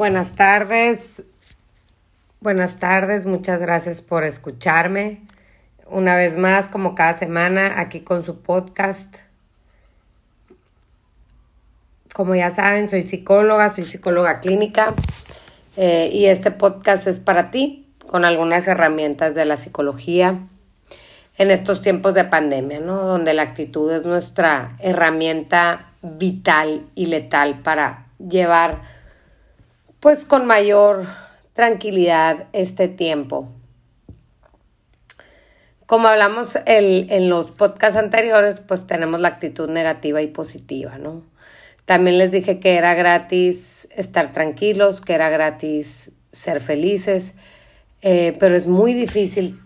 Buenas tardes. Buenas tardes, muchas gracias por escucharme. Una vez más, como cada semana, aquí con su podcast. Como ya saben, soy psicóloga, soy psicóloga clínica eh, y este podcast es para ti, con algunas herramientas de la psicología en estos tiempos de pandemia, ¿no? Donde la actitud es nuestra herramienta vital y letal para llevar pues con mayor tranquilidad este tiempo. Como hablamos en los podcasts anteriores, pues tenemos la actitud negativa y positiva, ¿no? También les dije que era gratis estar tranquilos, que era gratis ser felices, eh, pero es muy difícil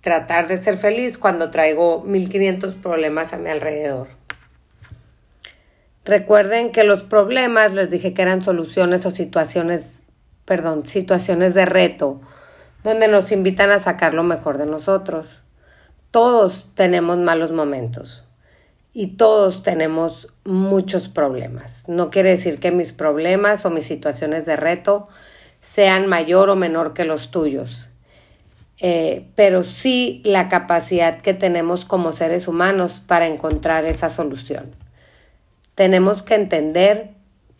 tratar de ser feliz cuando traigo 1500 problemas a mi alrededor. Recuerden que los problemas, les dije que eran soluciones o situaciones, perdón, situaciones de reto, donde nos invitan a sacar lo mejor de nosotros. Todos tenemos malos momentos y todos tenemos muchos problemas. No quiere decir que mis problemas o mis situaciones de reto sean mayor o menor que los tuyos, eh, pero sí la capacidad que tenemos como seres humanos para encontrar esa solución tenemos que entender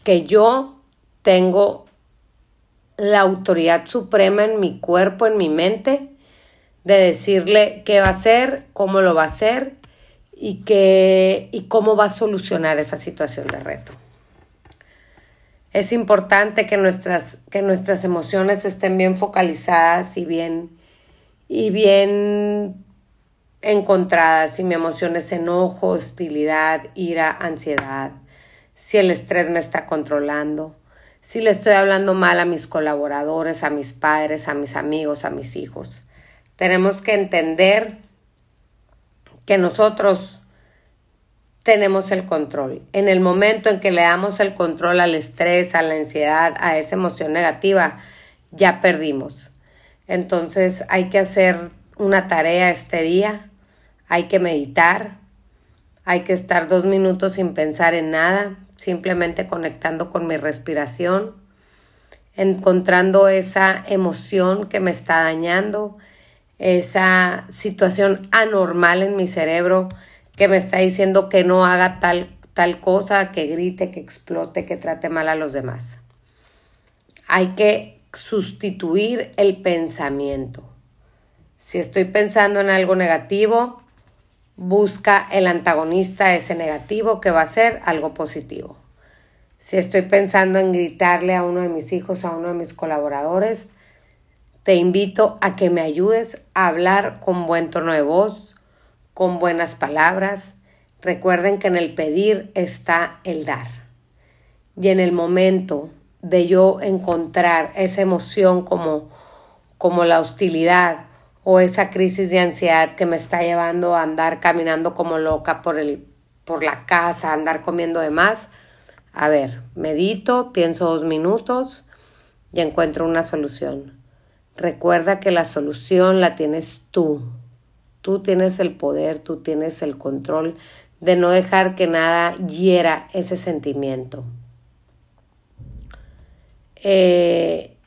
que yo tengo la autoridad suprema en mi cuerpo, en mi mente, de decirle qué va a hacer, cómo lo va a hacer y, qué, y cómo va a solucionar esa situación de reto. Es importante que nuestras, que nuestras emociones estén bien focalizadas y bien, y bien encontradas, si mi emoción es enojo, hostilidad, ira, ansiedad, si el estrés me está controlando, si le estoy hablando mal a mis colaboradores, a mis padres, a mis amigos, a mis hijos. Tenemos que entender que nosotros tenemos el control. En el momento en que le damos el control al estrés, a la ansiedad, a esa emoción negativa, ya perdimos. Entonces hay que hacer una tarea este día hay que meditar, hay que estar dos minutos sin pensar en nada, simplemente conectando con mi respiración, encontrando esa emoción que me está dañando, esa situación anormal en mi cerebro que me está diciendo que no haga tal, tal cosa, que grite, que explote, que trate mal a los demás. Hay que sustituir el pensamiento. Si estoy pensando en algo negativo, busca el antagonista ese negativo que va a ser algo positivo. Si estoy pensando en gritarle a uno de mis hijos, a uno de mis colaboradores, te invito a que me ayudes a hablar con buen tono de voz, con buenas palabras. Recuerden que en el pedir está el dar. Y en el momento de yo encontrar esa emoción como, como la hostilidad, o esa crisis de ansiedad que me está llevando a andar caminando como loca por, el, por la casa, andar comiendo de más. A ver, medito, pienso dos minutos y encuentro una solución. Recuerda que la solución la tienes tú. Tú tienes el poder, tú tienes el control de no dejar que nada hiera ese sentimiento. Eh,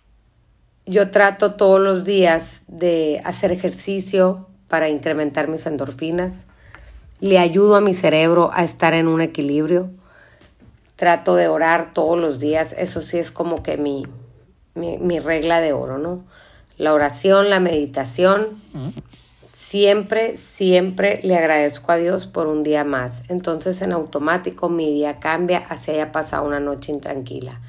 yo trato todos los días de hacer ejercicio para incrementar mis endorfinas. Le ayudo a mi cerebro a estar en un equilibrio. Trato de orar todos los días. Eso sí es como que mi, mi, regla de oro, ¿no? La oración, la meditación. Siempre, siempre le agradezco a Dios por un día más. Entonces en automático mi día cambia hacia haya pasado una noche intranquila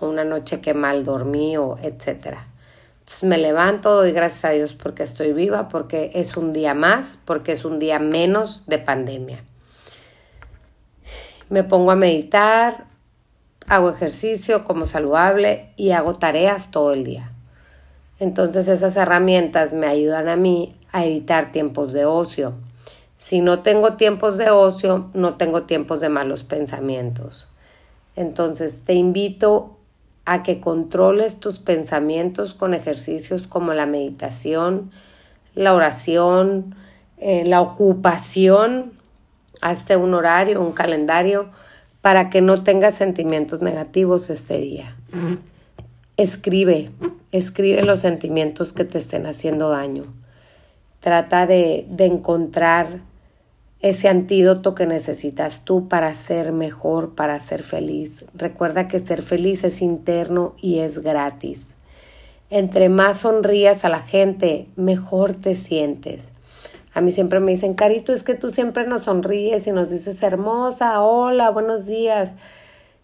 una noche que mal dormí o etcétera. Me levanto, doy gracias a Dios porque estoy viva, porque es un día más, porque es un día menos de pandemia. Me pongo a meditar, hago ejercicio como saludable y hago tareas todo el día. Entonces esas herramientas me ayudan a mí a evitar tiempos de ocio. Si no tengo tiempos de ocio, no tengo tiempos de malos pensamientos. Entonces te invito a que controles tus pensamientos con ejercicios como la meditación, la oración, eh, la ocupación, hazte un horario, un calendario, para que no tengas sentimientos negativos este día. escribe, escribe los sentimientos que te estén haciendo daño. Trata de, de encontrar ese antídoto que necesitas tú para ser mejor, para ser feliz. Recuerda que ser feliz es interno y es gratis. Entre más sonrías a la gente, mejor te sientes. A mí siempre me dicen, Carito, es que tú siempre nos sonríes y nos dices hermosa, hola, buenos días.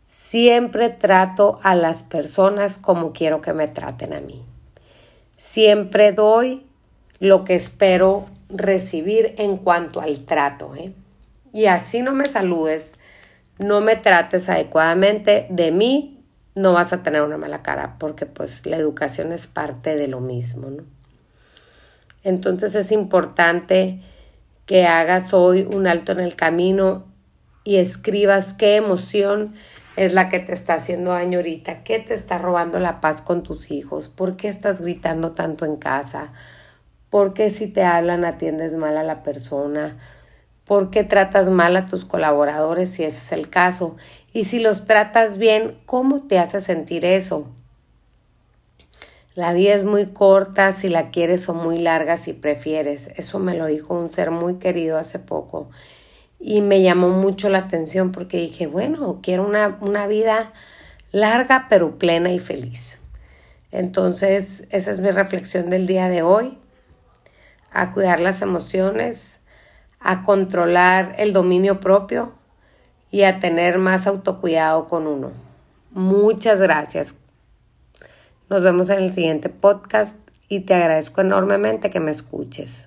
Siempre trato a las personas como quiero que me traten a mí. Siempre doy lo que espero recibir en cuanto al trato. ¿eh? Y así no me saludes, no me trates adecuadamente, de mí no vas a tener una mala cara, porque pues la educación es parte de lo mismo. ¿no? Entonces es importante que hagas hoy un alto en el camino y escribas qué emoción es la que te está haciendo daño ahorita, qué te está robando la paz con tus hijos, por qué estás gritando tanto en casa, ¿Por qué si te hablan atiendes mal a la persona? ¿Por qué tratas mal a tus colaboradores si ese es el caso? Y si los tratas bien, ¿cómo te hace sentir eso? La vida es muy corta si la quieres o muy larga si prefieres. Eso me lo dijo un ser muy querido hace poco. Y me llamó mucho la atención porque dije, bueno, quiero una, una vida larga pero plena y feliz. Entonces, esa es mi reflexión del día de hoy a cuidar las emociones, a controlar el dominio propio y a tener más autocuidado con uno. Muchas gracias. Nos vemos en el siguiente podcast y te agradezco enormemente que me escuches.